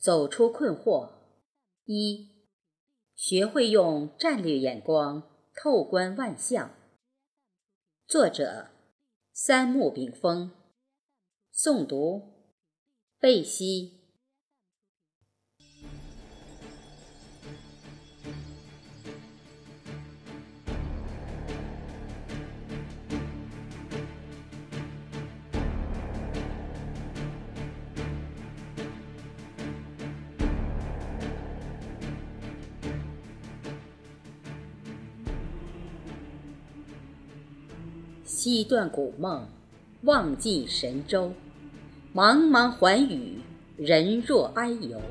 走出困惑，一，学会用战略眼光透观万象。作者：三木炳峰，诵读：贝西。西断古梦，望尽神州。茫茫寰宇，人若哀游。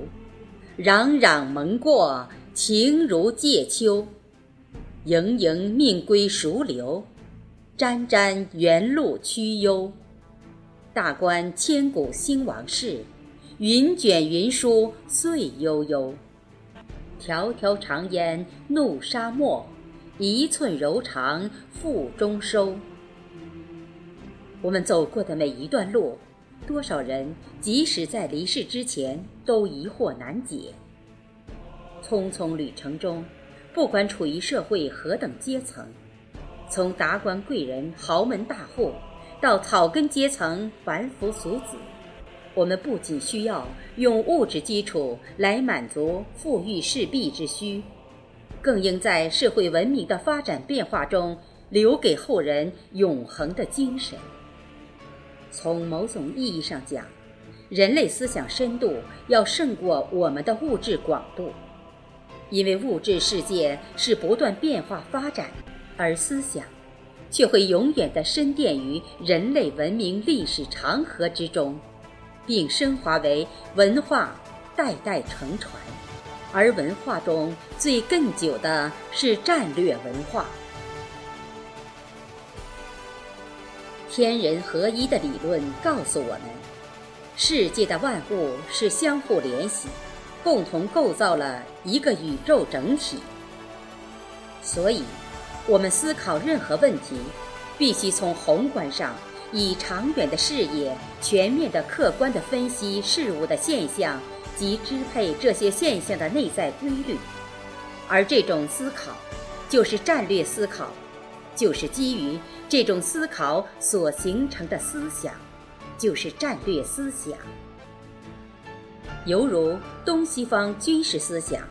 攘攘蒙过，情如芥秋。盈盈命归熟流，沾沾原路曲悠。大观千古兴亡事，云卷云舒岁悠悠。迢迢长烟怒沙漠，一寸柔肠腹中收。我们走过的每一段路，多少人即使在离世之前都疑惑难解。匆匆旅程中，不管处于社会何等阶层，从达官贵人、豪门大户，到草根阶层凡夫俗子，我们不仅需要用物质基础来满足富裕势必之需，更应在社会文明的发展变化中，留给后人永恒的精神。从某种意义上讲，人类思想深度要胜过我们的物质广度，因为物质世界是不断变化发展，而思想却会永远的深淀于人类文明历史长河之中，并升华为文化，代代承传。而文化中最更久的是战略文化。天人合一的理论告诉我们，世界的万物是相互联系，共同构造了一个宇宙整体。所以，我们思考任何问题，必须从宏观上，以长远的视野，全面的、客观的分析事物的现象及支配这些现象的内在规律。而这种思考，就是战略思考。就是基于这种思考所形成的思想，就是战略思想。犹如东西方军事思想，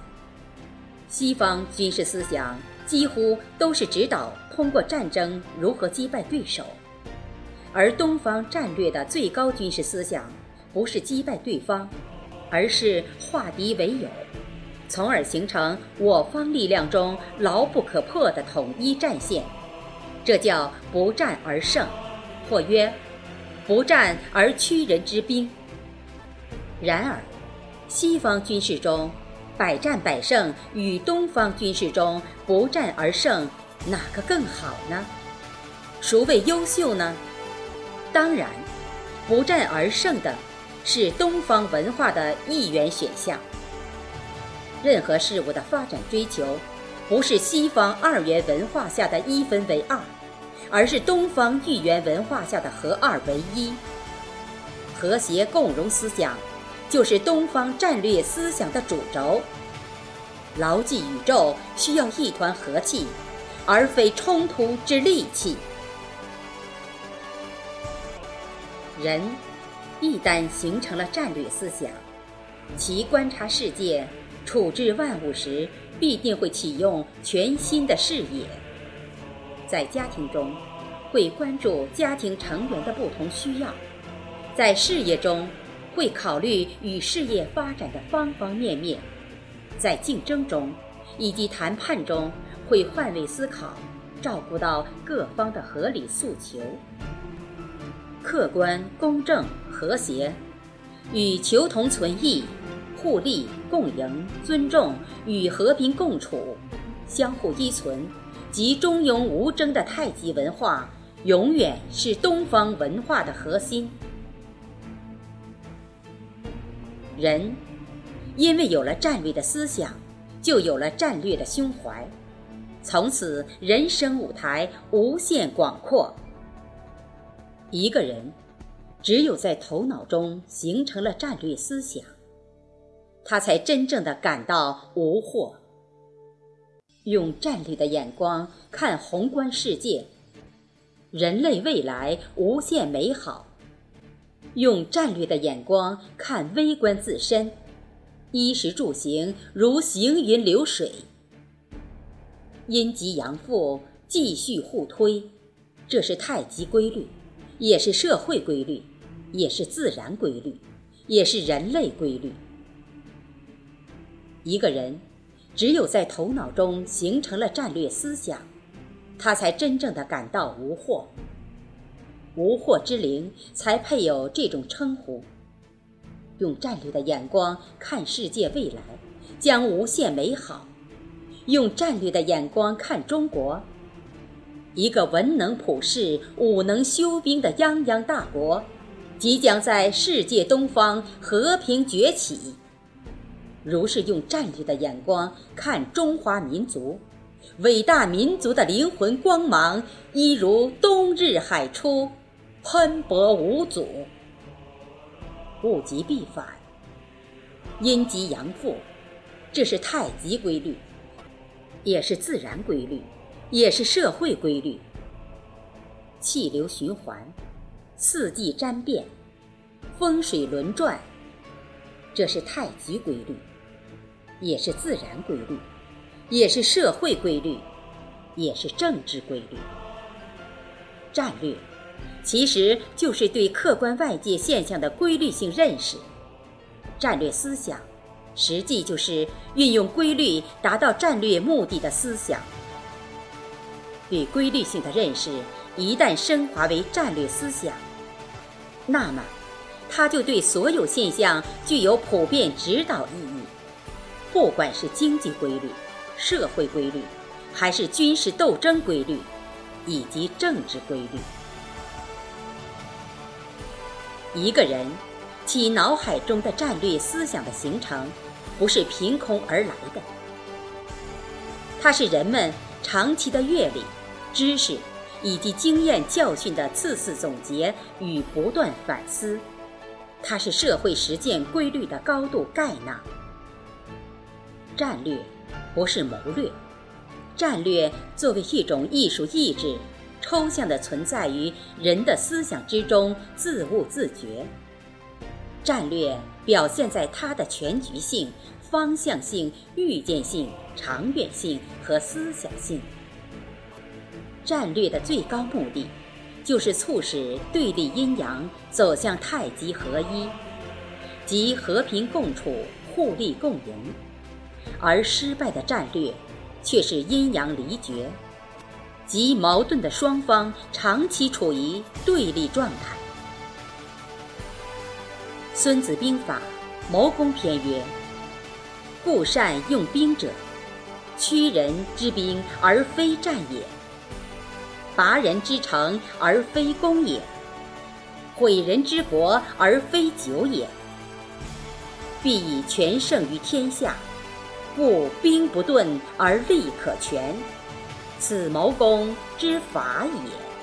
西方军事思想几乎都是指导通过战争如何击败对手，而东方战略的最高军事思想不是击败对方，而是化敌为友，从而形成我方力量中牢不可破的统一战线。这叫不战而胜，或曰不战而屈人之兵。然而，西方军事中百战百胜与东方军事中不战而胜，哪个更好呢？孰为优秀呢？当然，不战而胜的是东方文化的一元选项。任何事物的发展追求，不是西方二元文化下的一分为二。而是东方一元文化下的合二为一、和谐共荣思想，就是东方战略思想的主轴。牢记宇宙需要一团和气，而非冲突之利器。人一旦形成了战略思想，其观察世界、处置万物时，必定会启用全新的视野。在家庭中，会关注家庭成员的不同需要；在事业中，会考虑与事业发展的方方面面；在竞争中以及谈判中，会换位思考，照顾到各方的合理诉求。客观、公正、和谐，与求同存异、互利共赢、尊重与和平共处、相互依存。及中庸无争的太极文化，永远是东方文化的核心。人因为有了战略的思想，就有了战略的胸怀，从此人生舞台无限广阔。一个人只有在头脑中形成了战略思想，他才真正的感到无惑。用战略的眼光看宏观世界，人类未来无限美好；用战略的眼光看微观自身，衣食住行如行云流水。阴极阳复，继续互推，这是太极规律，也是社会规律，也是自然规律，也是人类规律。一个人只有在头脑中形成了战略思想，他才真正的感到无惑。无惑之灵才配有这种称呼。用战略的眼光看世界未来，将无限美好。用战略的眼光看中国，一个文能普世、武能修兵的泱泱大国，即将在世界东方和平崛起。如是用战略的眼光看中华民族，伟大民族的灵魂光芒，一如冬日海出，喷薄无阻。物极必反，阴极阳复，这是太极规律。也是自然规律，也是社会规律。气流循环，四季占变，风水轮转，这是太极规律，也是自然规律，也是社会规律，也是政治规律。战略，其实就是对客观外界现象的规律性认识。战略思想。实际就是运用规律达到战略目的的思想。对规律性的认识一旦升华为战略思想，那么它就对所有现象具有普遍指导意义。不管是经济规律、社会规律，还是军事斗争规律，以及政治规律，一个人其脑海中的战略思想的形成。不是凭空而来的，它是人们长期的阅历、知识以及经验教训的次次总结与不断反思，它是社会实践规律的高度概纳。战略不是谋略，战略作为一种艺术意志，抽象的存在于人的思想之中，自悟自觉。战略表现在它的全局性。方向性、预见性、长远性和思想性。战略的最高目的，就是促使对立阴阳走向太极合一，即和平共处、互利共赢；而失败的战略，却是阴阳离绝，即矛盾的双方长期处于对立状态。《孙子兵法·谋攻篇》曰。故善用兵者，屈人之兵而非战也；拔人之城而非攻也；毁人之国而非久也。必以全胜于天下，故兵不顿而利可全，此谋攻之法也。